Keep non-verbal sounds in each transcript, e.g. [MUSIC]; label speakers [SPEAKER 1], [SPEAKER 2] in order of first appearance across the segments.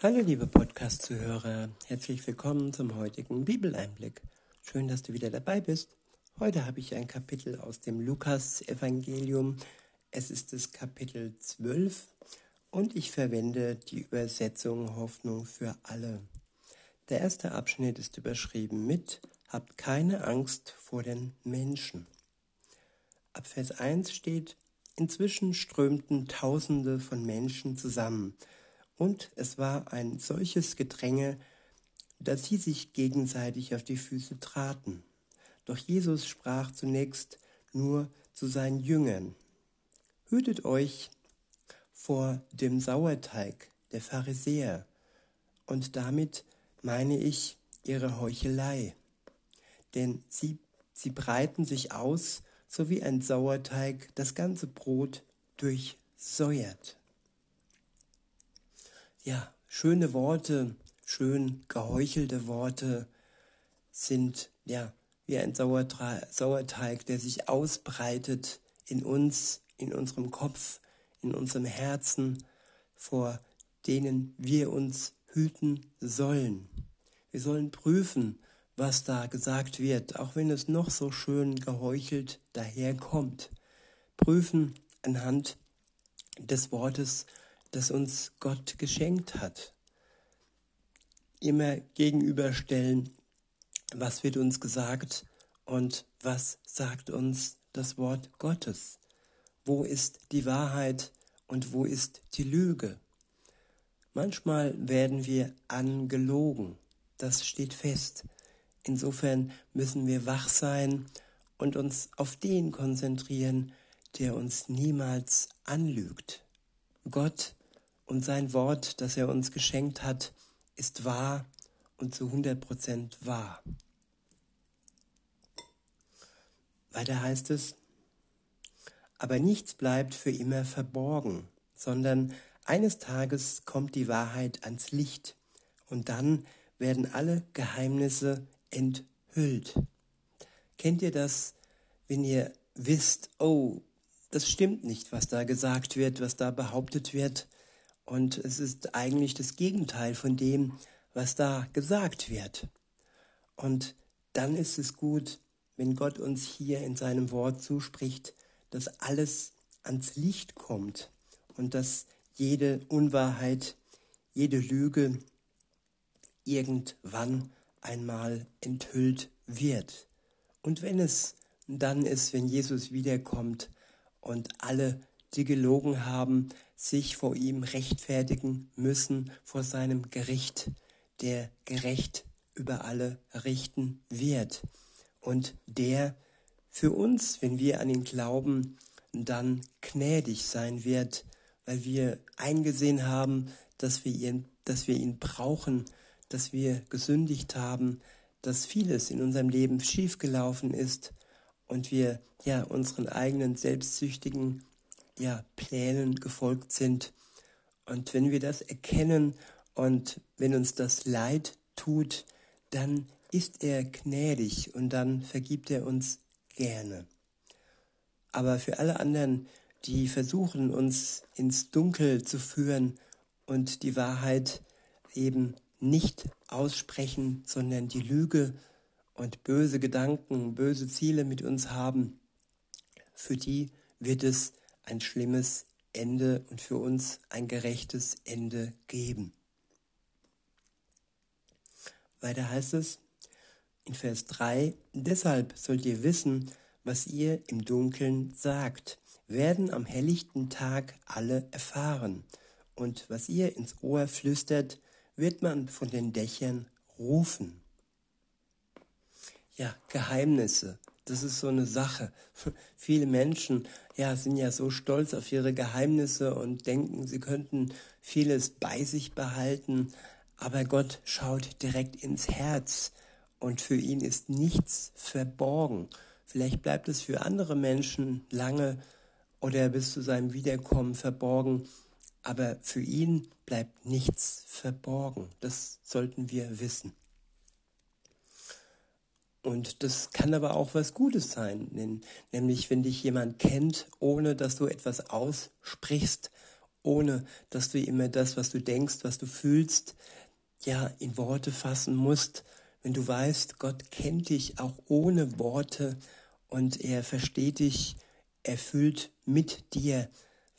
[SPEAKER 1] Hallo liebe Podcast-Zuhörer, herzlich willkommen zum heutigen Bibeleinblick. Schön, dass du wieder dabei bist. Heute habe ich ein Kapitel aus dem Lukas-Evangelium. Es ist das Kapitel 12 und ich verwende die Übersetzung Hoffnung für alle. Der erste Abschnitt ist überschrieben mit Habt keine Angst vor den Menschen. Ab Vers 1 steht, inzwischen strömten Tausende von Menschen zusammen und es war ein solches Gedränge, dass sie sich gegenseitig auf die Füße traten. Doch Jesus sprach zunächst nur zu seinen Jüngern. Hütet euch vor dem Sauerteig der Pharisäer, und damit meine ich ihre Heuchelei. Denn sie, sie breiten sich aus, so wie ein Sauerteig das ganze Brot durchsäuert ja, schöne Worte, schön geheuchelte Worte sind ja wie ein Sauerteig, der sich ausbreitet in uns, in unserem Kopf, in unserem Herzen, vor denen wir uns hüten sollen. Wir sollen prüfen, was da gesagt wird, auch wenn es noch so schön geheuchelt daherkommt. Prüfen anhand des Wortes das uns Gott geschenkt hat. Immer gegenüberstellen, was wird uns gesagt und was sagt uns das Wort Gottes. Wo ist die Wahrheit und wo ist die Lüge? Manchmal werden wir angelogen, das steht fest. Insofern müssen wir wach sein und uns auf den konzentrieren, der uns niemals anlügt. Gott und sein Wort, das er uns geschenkt hat, ist wahr und zu 100 Prozent wahr. Weiter heißt es, aber nichts bleibt für immer verborgen, sondern eines Tages kommt die Wahrheit ans Licht und dann werden alle Geheimnisse enthüllt. Kennt ihr das, wenn ihr wisst, oh, das stimmt nicht, was da gesagt wird, was da behauptet wird, und es ist eigentlich das Gegenteil von dem, was da gesagt wird. Und dann ist es gut, wenn Gott uns hier in seinem Wort zuspricht, dass alles ans Licht kommt und dass jede Unwahrheit, jede Lüge irgendwann einmal enthüllt wird. Und wenn es dann ist, wenn Jesus wiederkommt und alle die gelogen haben, sich vor ihm rechtfertigen müssen vor seinem Gericht, der gerecht über alle richten wird. Und der für uns, wenn wir an ihn glauben, dann gnädig sein wird, weil wir eingesehen haben, dass wir ihn, dass wir ihn brauchen, dass wir gesündigt haben, dass vieles in unserem Leben schiefgelaufen ist und wir ja unseren eigenen selbstsüchtigen ja, Plänen gefolgt sind. Und wenn wir das erkennen und wenn uns das leid tut, dann ist er gnädig und dann vergibt er uns gerne. Aber für alle anderen, die versuchen, uns ins Dunkel zu führen und die Wahrheit eben nicht aussprechen, sondern die Lüge und böse Gedanken, böse Ziele mit uns haben, für die wird es ein schlimmes Ende und für uns ein gerechtes Ende geben. Weiter heißt es in Vers 3, deshalb sollt ihr wissen, was ihr im Dunkeln sagt, werden am helllichten Tag alle erfahren, und was ihr ins Ohr flüstert, wird man von den Dächern rufen. Ja, Geheimnisse, das ist so eine Sache. [LAUGHS] Viele Menschen ja, sind ja so stolz auf ihre Geheimnisse und denken, sie könnten vieles bei sich behalten, aber Gott schaut direkt ins Herz und für ihn ist nichts verborgen. Vielleicht bleibt es für andere Menschen lange oder bis zu seinem Wiederkommen verborgen, aber für ihn bleibt nichts verborgen. Das sollten wir wissen. Und das kann aber auch was Gutes sein, nämlich wenn dich jemand kennt, ohne dass du etwas aussprichst, ohne dass du immer das, was du denkst, was du fühlst, ja, in Worte fassen musst. Wenn du weißt, Gott kennt dich auch ohne Worte und er versteht dich, erfüllt mit dir,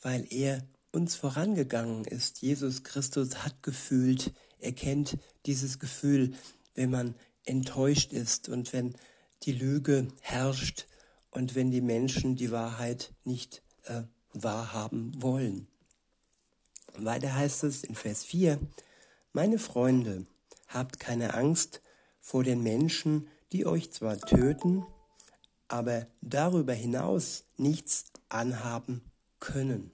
[SPEAKER 1] weil er uns vorangegangen ist. Jesus Christus hat gefühlt, er kennt dieses Gefühl, wenn man enttäuscht ist und wenn die Lüge herrscht und wenn die Menschen die Wahrheit nicht äh, wahrhaben wollen. Weiter heißt es in Vers 4, meine Freunde, habt keine Angst vor den Menschen, die euch zwar töten, aber darüber hinaus nichts anhaben können.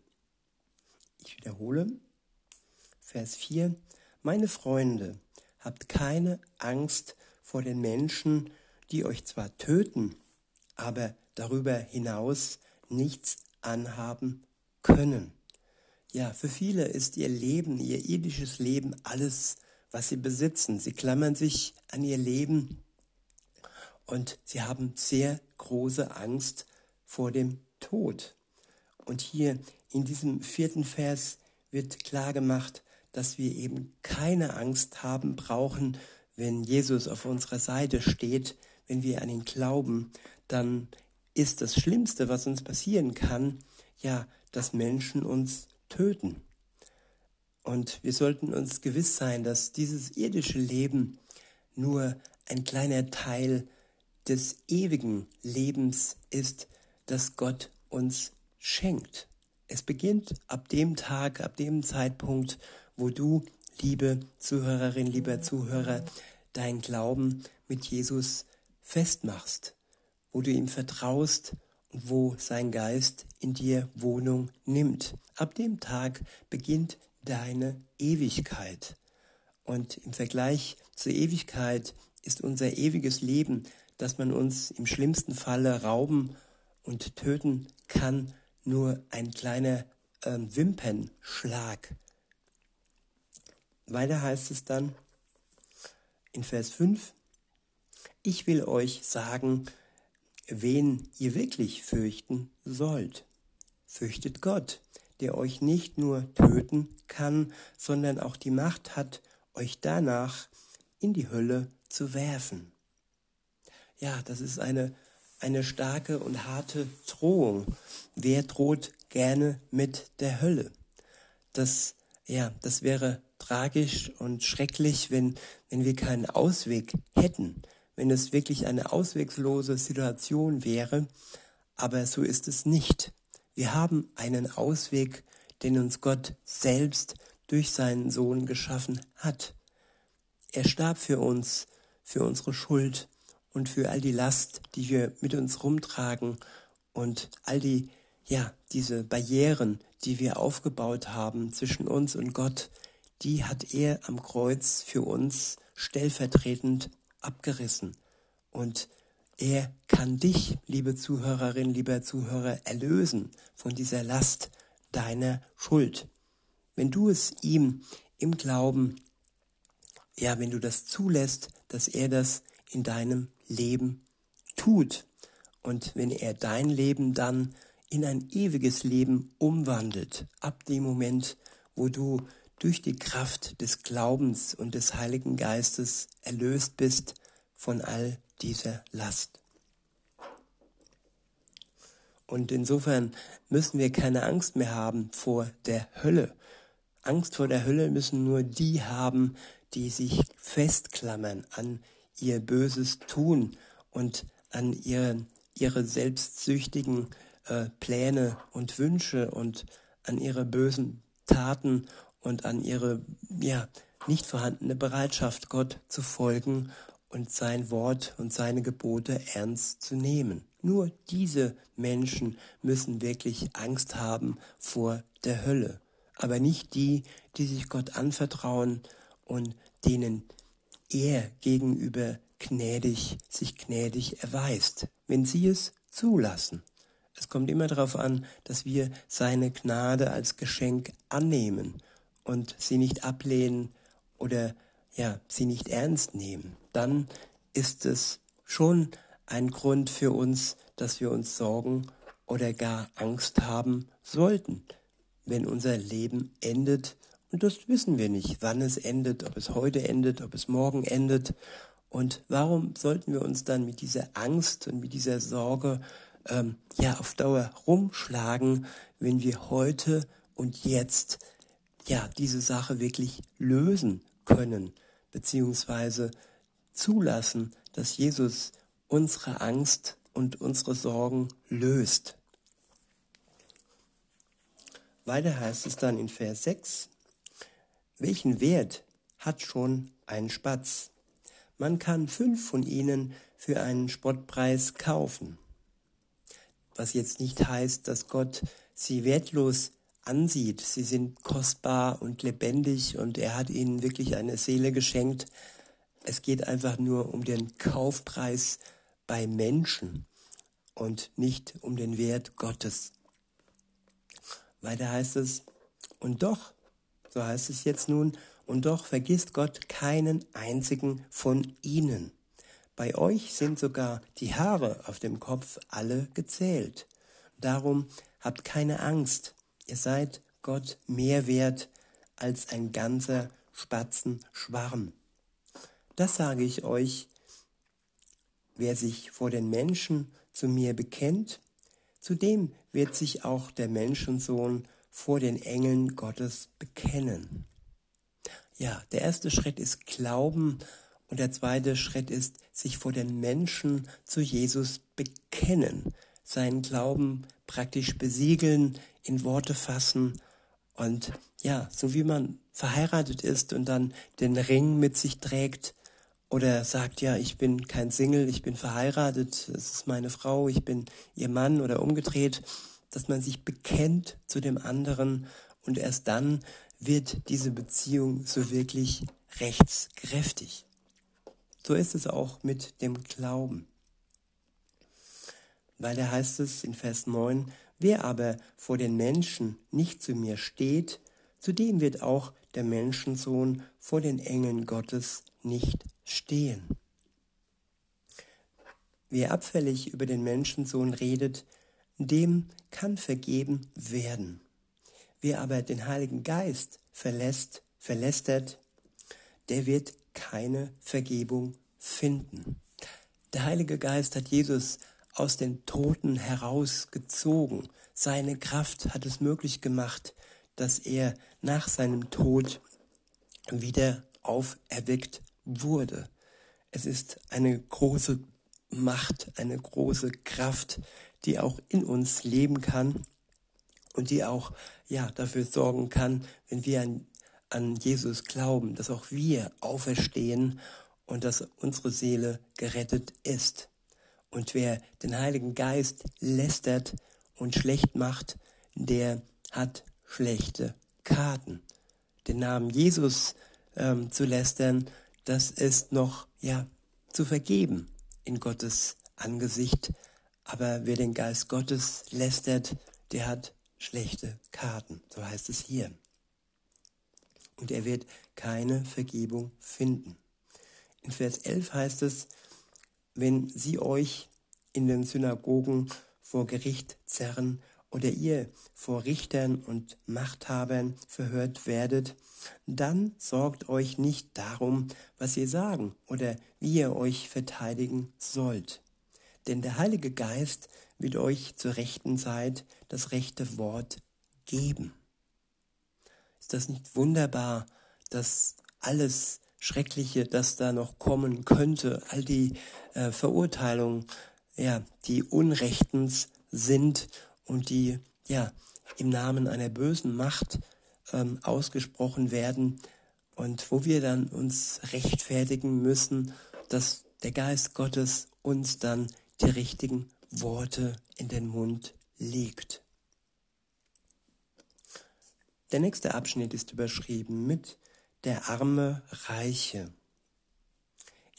[SPEAKER 1] Ich wiederhole, Vers 4, meine Freunde, habt keine Angst vor den Menschen, die euch zwar töten, aber darüber hinaus nichts anhaben können. Ja, für viele ist ihr Leben, ihr irdisches Leben alles, was sie besitzen. Sie klammern sich an ihr Leben und sie haben sehr große Angst vor dem Tod. Und hier in diesem vierten Vers wird klar gemacht, dass wir eben keine Angst haben brauchen, wenn Jesus auf unserer Seite steht, wenn wir an ihn glauben, dann ist das Schlimmste, was uns passieren kann, ja, dass Menschen uns töten. Und wir sollten uns gewiss sein, dass dieses irdische Leben nur ein kleiner Teil des ewigen Lebens ist, das Gott uns schenkt. Es beginnt ab dem Tag, ab dem Zeitpunkt, wo du, liebe Zuhörerin, lieber Zuhörer, dein Glauben mit Jesus festmachst, wo du ihm vertraust und wo sein Geist in dir Wohnung nimmt. Ab dem Tag beginnt deine Ewigkeit. Und im Vergleich zur Ewigkeit ist unser ewiges Leben, dass man uns im schlimmsten Falle rauben und töten kann, nur ein kleiner äh, Wimpernschlag. Weiter heißt es dann in Vers 5, ich will euch sagen, wen ihr wirklich fürchten sollt. Fürchtet Gott, der euch nicht nur töten kann, sondern auch die Macht hat, euch danach in die Hölle zu werfen. Ja, das ist eine, eine starke und harte Drohung. Wer droht gerne mit der Hölle? Das, ja, das wäre tragisch und schrecklich, wenn, wenn wir keinen Ausweg hätten, wenn es wirklich eine auswegslose Situation wäre, aber so ist es nicht. Wir haben einen Ausweg, den uns Gott selbst durch seinen Sohn geschaffen hat. Er starb für uns, für unsere Schuld und für all die Last, die wir mit uns rumtragen und all die, ja, diese Barrieren, die wir aufgebaut haben zwischen uns und Gott, die hat er am Kreuz für uns stellvertretend abgerissen. Und er kann dich, liebe Zuhörerin, lieber Zuhörer, erlösen von dieser Last deiner Schuld. Wenn du es ihm im Glauben, ja, wenn du das zulässt, dass er das in deinem Leben tut und wenn er dein Leben dann in ein ewiges Leben umwandelt, ab dem Moment, wo du durch die Kraft des Glaubens und des Heiligen Geistes erlöst bist von all dieser Last. Und insofern müssen wir keine Angst mehr haben vor der Hölle. Angst vor der Hölle müssen nur die haben, die sich festklammern an ihr böses Tun und an ihren, ihre selbstsüchtigen äh, Pläne und Wünsche und an ihre bösen Taten und an ihre ja nicht vorhandene Bereitschaft, Gott zu folgen und sein Wort und seine Gebote ernst zu nehmen. Nur diese Menschen müssen wirklich Angst haben vor der Hölle, aber nicht die, die sich Gott anvertrauen und denen er gegenüber gnädig, sich gnädig erweist, wenn sie es zulassen. Es kommt immer darauf an, dass wir seine Gnade als Geschenk annehmen und sie nicht ablehnen oder ja, sie nicht ernst nehmen. Dann ist es schon ein Grund für uns, dass wir uns Sorgen oder gar Angst haben sollten. wenn unser Leben endet. Und das wissen wir nicht, wann es endet, ob es heute endet, ob es morgen endet. Und warum sollten wir uns dann mit dieser Angst und mit dieser Sorge ähm, ja auf Dauer rumschlagen, wenn wir heute und jetzt ja diese Sache wirklich lösen können, beziehungsweise zulassen, dass Jesus unsere Angst und unsere Sorgen löst. Weiter heißt es dann in Vers 6, welchen Wert hat schon ein Spatz? Man kann fünf von ihnen für einen Spottpreis kaufen. Was jetzt nicht heißt, dass Gott sie wertlos ansieht. Sie sind kostbar und lebendig und er hat ihnen wirklich eine Seele geschenkt. Es geht einfach nur um den Kaufpreis bei Menschen und nicht um den Wert Gottes. Weiter heißt es, und doch, so heißt es jetzt nun, und doch vergisst Gott keinen einzigen von ihnen. Bei euch sind sogar die Haare auf dem Kopf alle gezählt. Darum habt keine Angst, ihr seid Gott mehr wert als ein ganzer Spatzenschwarm. Das sage ich euch, wer sich vor den Menschen zu mir bekennt, zu dem wird sich auch der Menschensohn vor den Engeln Gottes bekennen. Ja, der erste Schritt ist Glauben und der zweite Schritt ist sich vor den Menschen zu Jesus bekennen, seinen Glauben praktisch besiegeln, in Worte fassen und ja, so wie man verheiratet ist und dann den Ring mit sich trägt oder sagt, ja, ich bin kein Single, ich bin verheiratet, es ist meine Frau, ich bin ihr Mann oder umgedreht, dass man sich bekennt zu dem anderen und erst dann wird diese Beziehung so wirklich rechtskräftig. So ist es auch mit dem Glauben. Weil da heißt es in Vers 9, wer aber vor den Menschen nicht zu mir steht, zu dem wird auch der Menschensohn vor den Engeln Gottes nicht stehen. Wer abfällig über den Menschensohn redet, dem kann vergeben werden. Wer aber den Heiligen Geist verlässt, verlästert, der wird keine Vergebung finden. Der Heilige Geist hat Jesus aus den Toten herausgezogen. Seine Kraft hat es möglich gemacht, dass er nach seinem Tod wieder auferweckt wurde. Es ist eine große Macht, eine große Kraft, die auch in uns leben kann und die auch ja dafür sorgen kann, wenn wir an, an Jesus glauben, dass auch wir auferstehen und dass unsere Seele gerettet ist. Und wer den Heiligen Geist lästert und schlecht macht, der hat schlechte Karten. Den Namen Jesus ähm, zu lästern, das ist noch ja zu vergeben in Gottes Angesicht. Aber wer den Geist Gottes lästert, der hat schlechte Karten. So heißt es hier. Und er wird keine Vergebung finden. In Vers 11 heißt es, wenn sie euch in den Synagogen vor Gericht zerren oder ihr vor Richtern und Machthabern verhört werdet, dann sorgt euch nicht darum, was ihr sagen oder wie ihr euch verteidigen sollt. Denn der Heilige Geist wird euch zur rechten Zeit das rechte Wort geben. Ist das nicht wunderbar, dass alles Schreckliche, das da noch kommen könnte, all die äh, Verurteilungen, ja, die Unrechtens sind und die, ja, im Namen einer bösen Macht ähm, ausgesprochen werden und wo wir dann uns rechtfertigen müssen, dass der Geist Gottes uns dann die richtigen Worte in den Mund legt. Der nächste Abschnitt ist überschrieben mit der arme Reiche.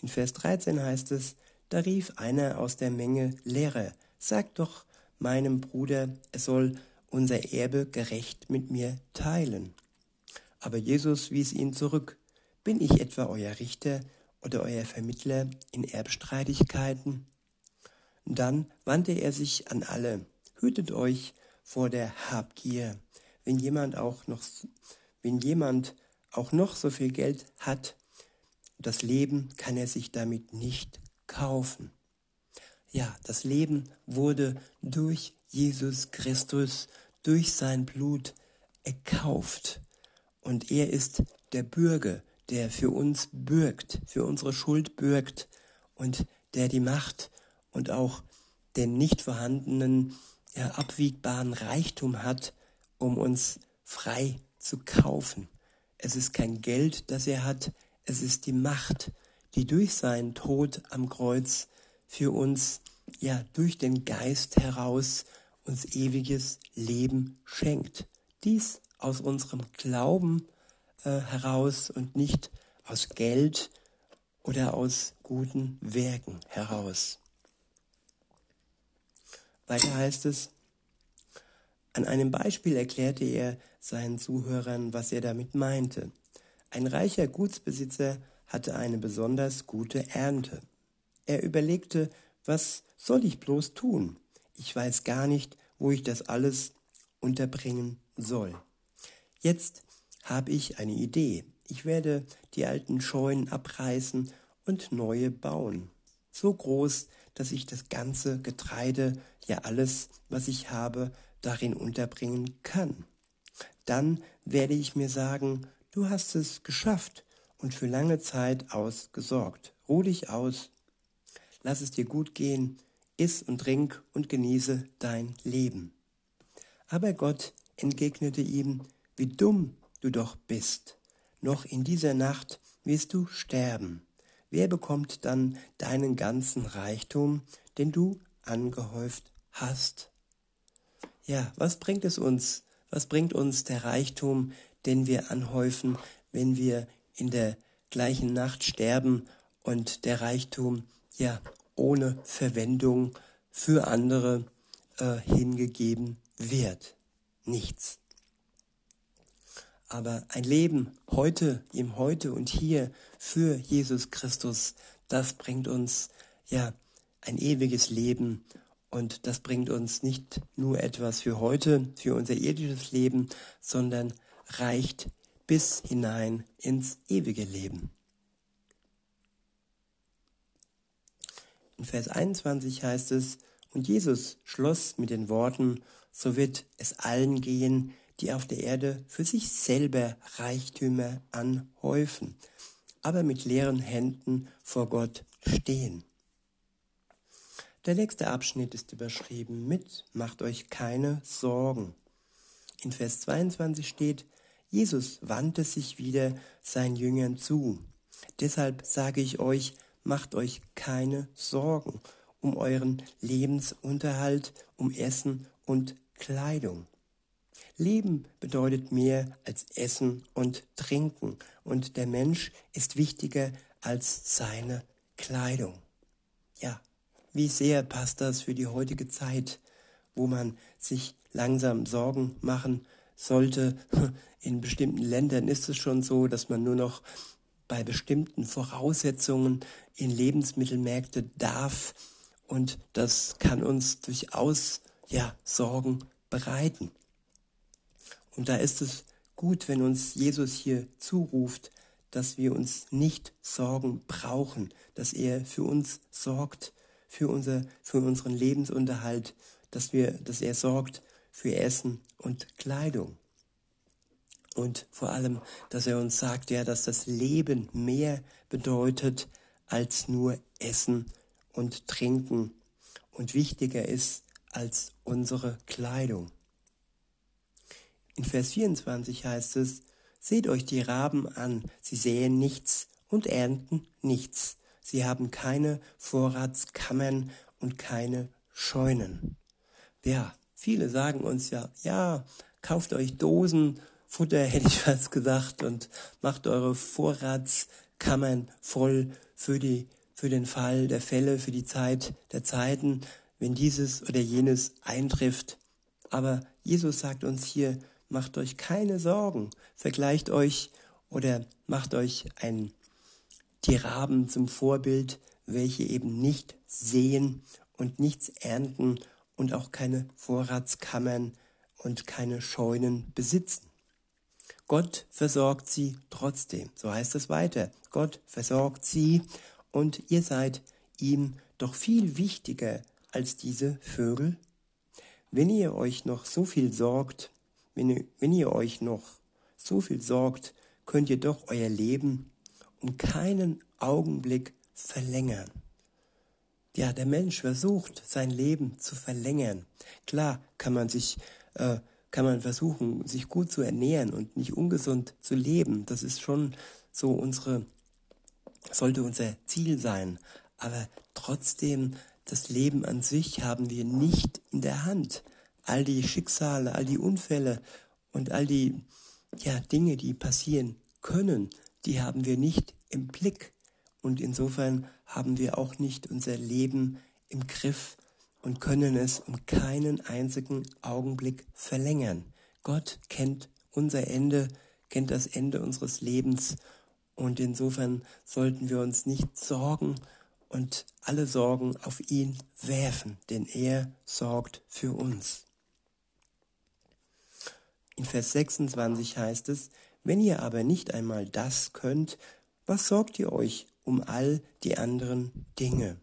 [SPEAKER 1] In Vers 13 heißt es, da rief einer aus der Menge, Lehrer, sag doch meinem Bruder, er soll unser Erbe gerecht mit mir teilen. Aber Jesus wies ihn zurück. Bin ich etwa euer Richter oder euer Vermittler in Erbstreitigkeiten? Dann wandte er sich an alle. Hütet euch vor der Habgier. wenn jemand auch noch, wenn jemand auch noch so viel Geld hat, das Leben kann er sich damit nicht kaufen. Ja, das Leben wurde durch Jesus Christus, durch sein Blut erkauft. Und er ist der Bürger, der für uns bürgt, für unsere Schuld bürgt und der die Macht und auch den nicht vorhandenen, ja, abwiegbaren Reichtum hat, um uns frei zu kaufen. Es ist kein Geld, das er hat, es ist die Macht, die durch seinen Tod am Kreuz für uns, ja, durch den Geist heraus uns ewiges Leben schenkt. Dies aus unserem Glauben äh, heraus und nicht aus Geld oder aus guten Werken heraus. Weiter heißt es, an einem Beispiel erklärte er seinen Zuhörern, was er damit meinte. Ein reicher Gutsbesitzer hatte eine besonders gute Ernte. Er überlegte, was soll ich bloß tun? Ich weiß gar nicht, wo ich das alles unterbringen soll. Jetzt habe ich eine Idee. Ich werde die alten Scheunen abreißen und neue bauen. So groß, dass ich das ganze Getreide, ja alles, was ich habe, darin unterbringen kann. Dann werde ich mir sagen, du hast es geschafft und für lange Zeit ausgesorgt. Ruh dich aus, lass es dir gut gehen, iss und trink und genieße dein Leben. Aber Gott entgegnete ihm, wie dumm du doch bist. Noch in dieser Nacht wirst du sterben. Wer bekommt dann deinen ganzen Reichtum, den du angehäuft hast? Ja, was bringt es uns? Was bringt uns der Reichtum, den wir anhäufen, wenn wir in der gleichen Nacht sterben und der Reichtum ja ohne Verwendung für andere äh, hingegeben wird? Nichts. Aber ein Leben heute, im Heute und hier für Jesus Christus, das bringt uns ja ein ewiges Leben und das bringt uns nicht nur etwas für heute, für unser irdisches Leben, sondern reicht bis hinein ins ewige Leben. In Vers 21 heißt es, und Jesus schloss mit den Worten, so wird es allen gehen, die auf der Erde für sich selber Reichtümer anhäufen, aber mit leeren Händen vor Gott stehen. Der nächste Abschnitt ist überschrieben mit Macht euch keine Sorgen. In Vers 22 steht, Jesus wandte sich wieder seinen Jüngern zu. Deshalb sage ich euch, macht euch keine Sorgen um euren Lebensunterhalt, um Essen und Kleidung. Leben bedeutet mehr als Essen und Trinken und der Mensch ist wichtiger als seine Kleidung. Wie sehr passt das für die heutige Zeit, wo man sich langsam Sorgen machen sollte. [LAUGHS] In bestimmten Ländern ist es schon so, dass man nur noch bei bestimmten Voraussetzungen in Lebensmittelmärkte darf und das kann uns durchaus ja Sorgen bereiten. Und da ist es gut, wenn uns Jesus hier zuruft, dass wir uns nicht Sorgen brauchen, dass er für uns sorgt, für, unser, für unseren Lebensunterhalt, dass, wir, dass er sorgt für Essen und Kleidung. Und vor allem, dass er uns sagt, ja, dass das Leben mehr bedeutet als nur Essen und Trinken und wichtiger ist als unsere Kleidung. In Vers 24 heißt es, Seht euch die Raben an, sie säen nichts und ernten nichts. Sie haben keine Vorratskammern und keine Scheunen. Ja, viele sagen uns ja, ja, kauft euch Dosen, Futter [LAUGHS] hätte ich fast gesagt, und macht eure Vorratskammern voll für die, für den Fall der Fälle, für die Zeit der Zeiten, wenn dieses oder jenes eintrifft. Aber Jesus sagt uns hier, macht euch keine Sorgen, vergleicht euch oder macht euch ein, die Raben zum Vorbild, welche eben nicht sehen und nichts ernten und auch keine Vorratskammern und keine Scheunen besitzen. Gott versorgt sie trotzdem. So heißt es weiter. Gott versorgt sie und ihr seid ihm doch viel wichtiger als diese Vögel. Wenn ihr euch noch so viel sorgt, wenn, wenn ihr euch noch so viel sorgt, könnt ihr doch euer Leben um keinen Augenblick verlängern. Ja, der Mensch versucht, sein Leben zu verlängern. Klar kann man sich, äh, kann man versuchen, sich gut zu ernähren und nicht ungesund zu leben. Das ist schon so unsere, sollte unser Ziel sein. Aber trotzdem, das Leben an sich haben wir nicht in der Hand. All die Schicksale, all die Unfälle und all die ja, Dinge, die passieren können, die haben wir nicht im Blick. Und insofern haben wir auch nicht unser Leben im Griff und können es um keinen einzigen Augenblick verlängern. Gott kennt unser Ende, kennt das Ende unseres Lebens und insofern sollten wir uns nicht sorgen und alle Sorgen auf ihn werfen, denn er sorgt für uns. In Vers 26 heißt es, wenn ihr aber nicht einmal das könnt, was sorgt ihr euch um all die anderen Dinge?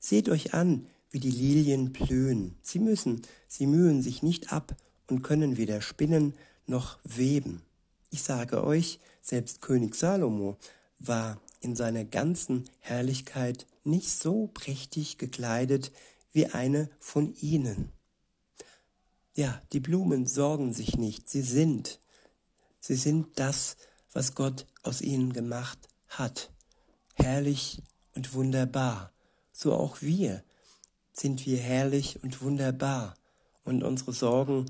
[SPEAKER 1] Seht euch an, wie die Lilien blühen. Sie müssen, sie mühen sich nicht ab und können weder spinnen noch weben. Ich sage euch, selbst König Salomo war in seiner ganzen Herrlichkeit nicht so prächtig gekleidet wie eine von ihnen. Ja, die Blumen sorgen sich nicht, sie sind. Sie sind das, was Gott aus ihnen gemacht hat. Herrlich und wunderbar. So auch wir sind wir herrlich und wunderbar. Und unsere Sorgen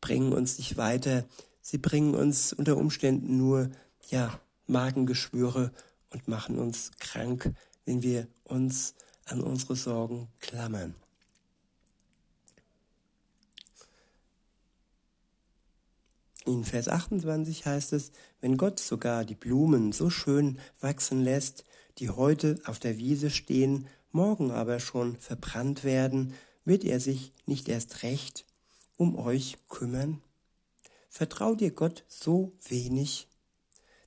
[SPEAKER 1] bringen uns nicht weiter. Sie bringen uns unter Umständen nur, ja, Magengeschwüre und machen uns krank, wenn wir uns an unsere Sorgen klammern. In Vers 28 heißt es, wenn Gott sogar die Blumen so schön wachsen lässt, die heute auf der Wiese stehen, morgen aber schon verbrannt werden, wird er sich nicht erst recht um euch kümmern? Vertraut ihr Gott so wenig?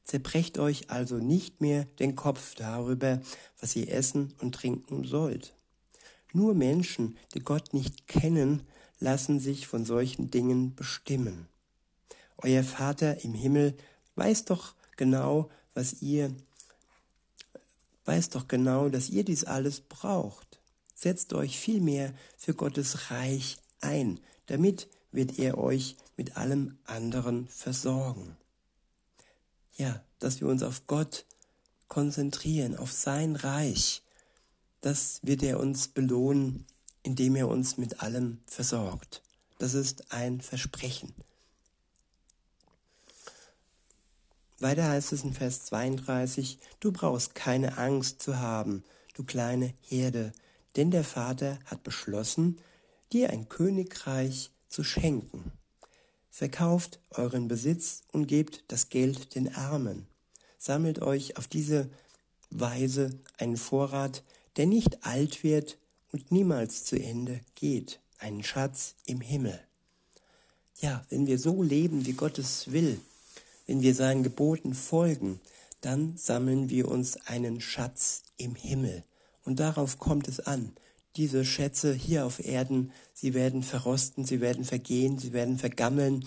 [SPEAKER 1] Zerbrecht euch also nicht mehr den Kopf darüber, was ihr essen und trinken sollt. Nur Menschen, die Gott nicht kennen, lassen sich von solchen Dingen bestimmen. Euer Vater im Himmel weiß doch genau, was ihr, weiß doch genau, dass ihr dies alles braucht. Setzt euch vielmehr für Gottes Reich ein, damit wird er euch mit allem anderen versorgen. Ja, dass wir uns auf Gott konzentrieren, auf sein Reich. Das wird er uns belohnen, indem er uns mit allem versorgt. Das ist ein Versprechen. Weiter heißt es in Vers 32, du brauchst keine Angst zu haben, du kleine Herde, denn der Vater hat beschlossen, dir ein Königreich zu schenken. Verkauft euren Besitz und gebt das Geld den Armen. Sammelt euch auf diese Weise einen Vorrat, der nicht alt wird und niemals zu Ende geht, einen Schatz im Himmel. Ja, wenn wir so leben, wie Gott es will, wenn wir seinen Geboten folgen, dann sammeln wir uns einen Schatz im Himmel. Und darauf kommt es an. Diese Schätze hier auf Erden, sie werden verrosten, sie werden vergehen, sie werden vergammeln.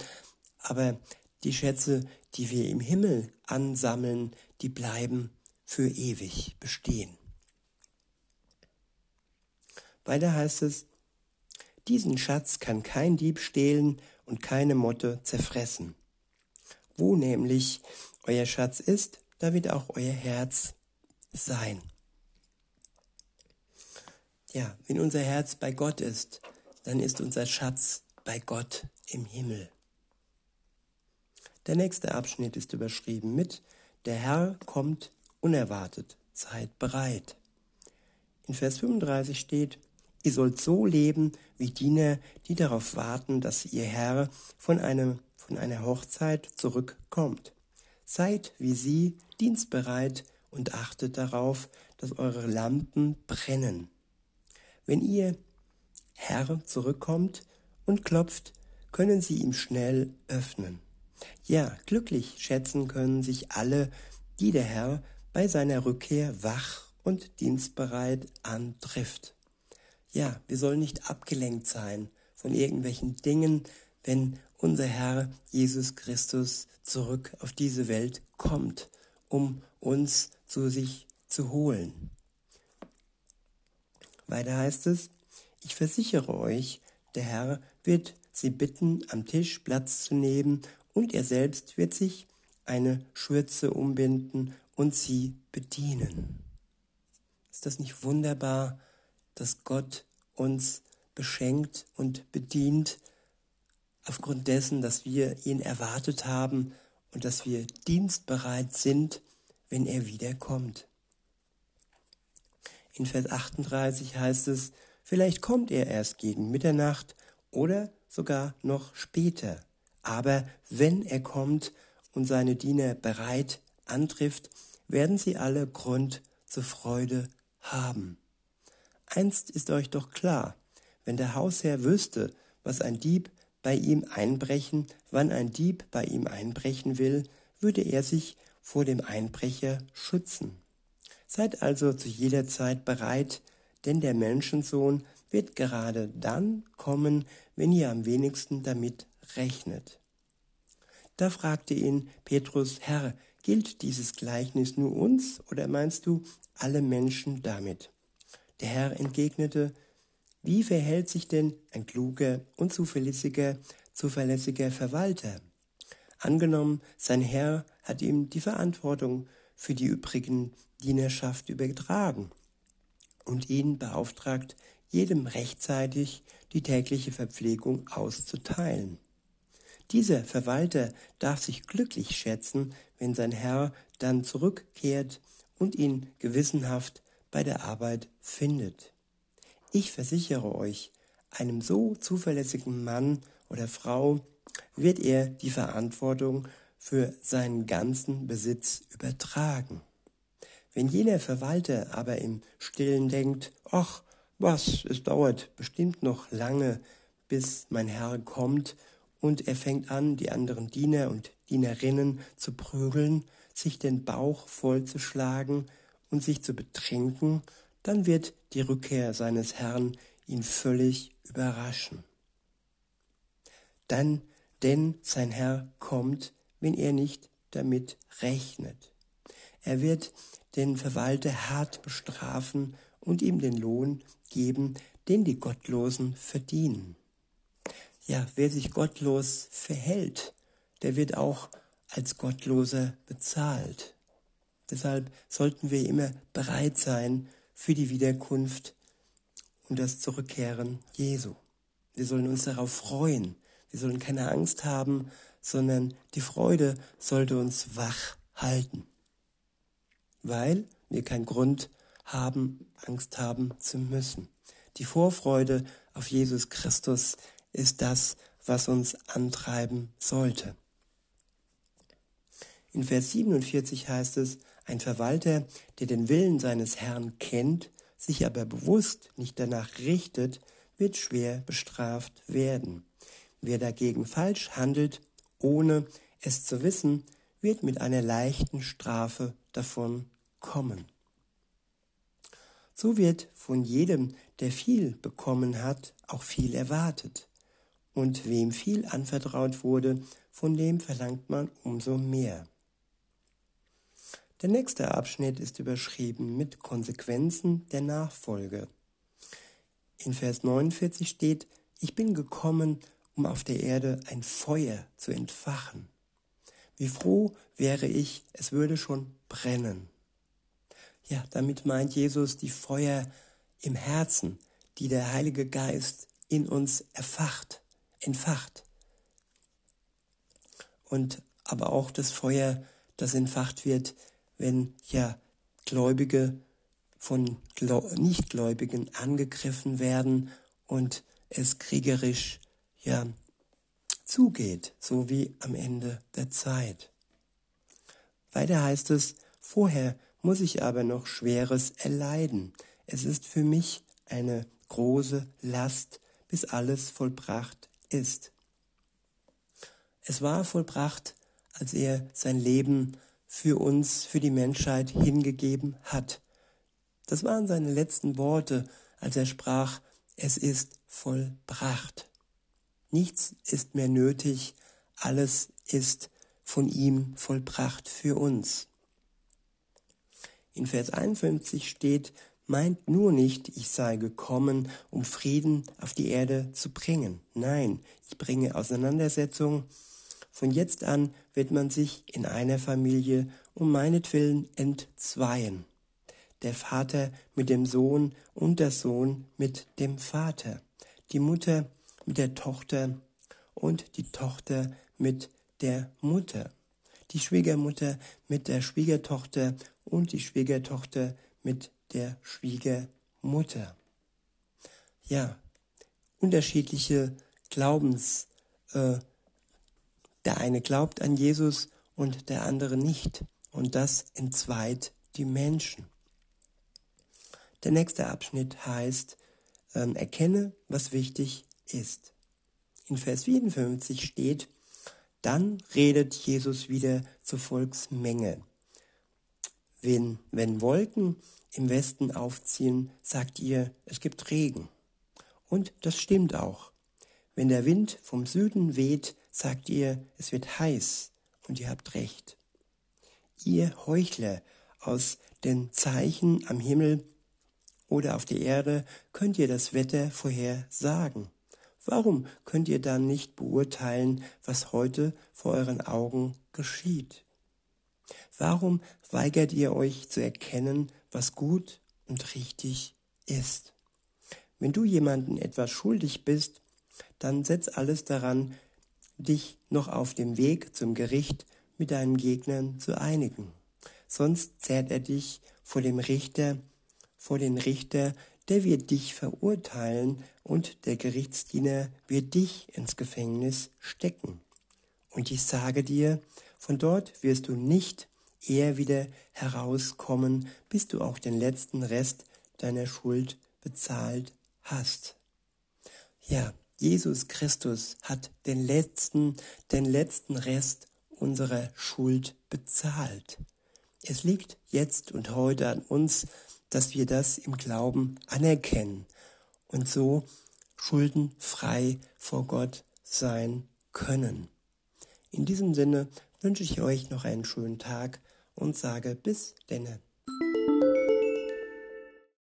[SPEAKER 1] Aber die Schätze, die wir im Himmel ansammeln, die bleiben für ewig bestehen. Weiter heißt es, diesen Schatz kann kein Dieb stehlen und keine Motte zerfressen. Wo nämlich euer Schatz ist, da wird auch euer Herz sein. Ja, wenn unser Herz bei Gott ist, dann ist unser Schatz bei Gott im Himmel. Der nächste Abschnitt ist überschrieben mit Der Herr kommt unerwartet, seid bereit. In Vers 35 steht, ihr sollt so leben wie Diener, die darauf warten, dass ihr Herr von einem von einer Hochzeit zurückkommt. Seid wie sie dienstbereit und achtet darauf, dass eure Lampen brennen. Wenn ihr Herr zurückkommt und klopft, können sie ihm schnell öffnen. Ja, glücklich schätzen können sich alle, die der Herr bei seiner Rückkehr wach und dienstbereit antrifft. Ja, wir sollen nicht abgelenkt sein von irgendwelchen Dingen, wenn unser Herr Jesus Christus zurück auf diese Welt kommt, um uns zu sich zu holen. Weiter heißt es, ich versichere euch, der Herr wird sie bitten, am Tisch Platz zu nehmen, und er selbst wird sich eine Schürze umbinden und sie bedienen. Ist das nicht wunderbar, dass Gott uns beschenkt und bedient, aufgrund dessen, dass wir ihn erwartet haben und dass wir dienstbereit sind, wenn er wiederkommt? In Vers 38 heißt es, vielleicht kommt er erst gegen Mitternacht oder sogar noch später. Aber wenn er kommt und seine Diener bereit antrifft, werden sie alle Grund zur Freude haben. Einst ist euch doch klar, wenn der Hausherr wüsste, was ein Dieb bei ihm einbrechen, wann ein Dieb bei ihm einbrechen will, würde er sich vor dem Einbrecher schützen. Seid also zu jeder Zeit bereit, denn der Menschensohn wird gerade dann kommen, wenn ihr am wenigsten damit rechnet. Da fragte ihn Petrus, Herr, gilt dieses Gleichnis nur uns oder meinst du alle Menschen damit? Der Herr entgegnete, wie verhält sich denn ein kluger und zuverlässiger, zuverlässiger Verwalter? Angenommen, sein Herr hat ihm die Verantwortung für die übrigen Dienerschaft übertragen und ihn beauftragt, jedem rechtzeitig die tägliche Verpflegung auszuteilen. Dieser Verwalter darf sich glücklich schätzen, wenn sein Herr dann zurückkehrt und ihn gewissenhaft bei der Arbeit findet. Ich versichere euch, einem so zuverlässigen Mann oder Frau wird er die Verantwortung für seinen ganzen Besitz übertragen. Wenn jener Verwalter aber im stillen denkt, ach, was, es dauert bestimmt noch lange, bis mein Herr kommt, und er fängt an, die anderen Diener und Dienerinnen zu prügeln, sich den Bauch vollzuschlagen und sich zu betrinken, dann wird die Rückkehr seines Herrn ihn völlig überraschen. Dann, denn sein Herr kommt, wenn er nicht damit rechnet. Er wird den Verwalter hart bestrafen und ihm den Lohn geben, den die Gottlosen verdienen. Ja, wer sich gottlos verhält, der wird auch als Gottloser bezahlt. Deshalb sollten wir immer bereit sein für die Wiederkunft und das Zurückkehren Jesu. Wir sollen uns darauf freuen. Wir sollen keine Angst haben, sondern die Freude sollte uns wach halten, weil wir keinen Grund haben, Angst haben zu müssen. Die Vorfreude auf Jesus Christus ist das, was uns antreiben sollte. In Vers 47 heißt es, ein Verwalter, der den Willen seines Herrn kennt, sich aber bewusst nicht danach richtet, wird schwer bestraft werden. Wer dagegen falsch handelt, ohne es zu wissen, wird mit einer leichten Strafe davon kommen. So wird von jedem, der viel bekommen hat, auch viel erwartet. Und wem viel anvertraut wurde, von dem verlangt man umso mehr. Der nächste Abschnitt ist überschrieben mit Konsequenzen der Nachfolge. In Vers 49 steht, ich bin gekommen, um auf der Erde ein Feuer zu entfachen. Wie froh wäre ich, es würde schon brennen. Ja, damit meint Jesus die Feuer im Herzen, die der Heilige Geist in uns erfacht, entfacht. Und aber auch das Feuer, das entfacht wird, wenn ja Gläubige von Nichtgläubigen angegriffen werden und es kriegerisch ja zugeht, so wie am Ende der Zeit. Weiter heißt es, vorher muss ich aber noch Schweres erleiden. Es ist für mich eine große Last, bis alles vollbracht ist. Es war vollbracht, als er sein Leben für uns, für die Menschheit hingegeben hat. Das waren seine letzten Worte, als er sprach, es ist vollbracht. Nichts ist mehr nötig, alles ist von ihm vollbracht für uns. In Vers 51 steht, meint nur nicht, ich sei gekommen, um Frieden auf die Erde zu bringen. Nein, ich bringe Auseinandersetzung. Von jetzt an wird man sich in einer Familie um meinetwillen entzweien. Der Vater mit dem Sohn und der Sohn mit dem Vater. Die Mutter mit der Tochter und die Tochter mit der Mutter. Die Schwiegermutter mit der Schwiegertochter und die Schwiegertochter mit der Schwiegermutter. Ja, unterschiedliche Glaubens. Äh, der eine glaubt an Jesus und der andere nicht. Und das entzweit die Menschen. Der nächste Abschnitt heißt, ähm, erkenne, was wichtig ist. In Vers 54 steht, dann redet Jesus wieder zur Volksmenge. Wenn, wenn Wolken im Westen aufziehen, sagt ihr, es gibt Regen. Und das stimmt auch. Wenn der Wind vom Süden weht, sagt ihr, es wird heiß. Und ihr habt recht. Ihr Heuchler, aus den Zeichen am Himmel oder auf der Erde könnt ihr das Wetter vorher sagen. Warum könnt ihr dann nicht beurteilen, was heute vor euren Augen geschieht? Warum weigert ihr euch zu erkennen, was gut und richtig ist? Wenn du jemanden etwas schuldig bist, dann setz alles daran, dich noch auf dem Weg zum Gericht mit deinen Gegnern zu einigen. Sonst zerrt er dich vor dem Richter, vor den Richter, der wird dich verurteilen und der Gerichtsdiener wird dich ins Gefängnis stecken. Und ich sage dir, von dort wirst du nicht eher wieder herauskommen, bis du auch den letzten Rest deiner Schuld bezahlt hast. Ja, Jesus Christus hat den letzten, den letzten Rest unserer Schuld bezahlt. Es liegt jetzt und heute an uns, dass wir das im Glauben anerkennen und so schuldenfrei vor Gott sein können. In diesem Sinne wünsche ich euch noch einen schönen Tag und sage bis denne.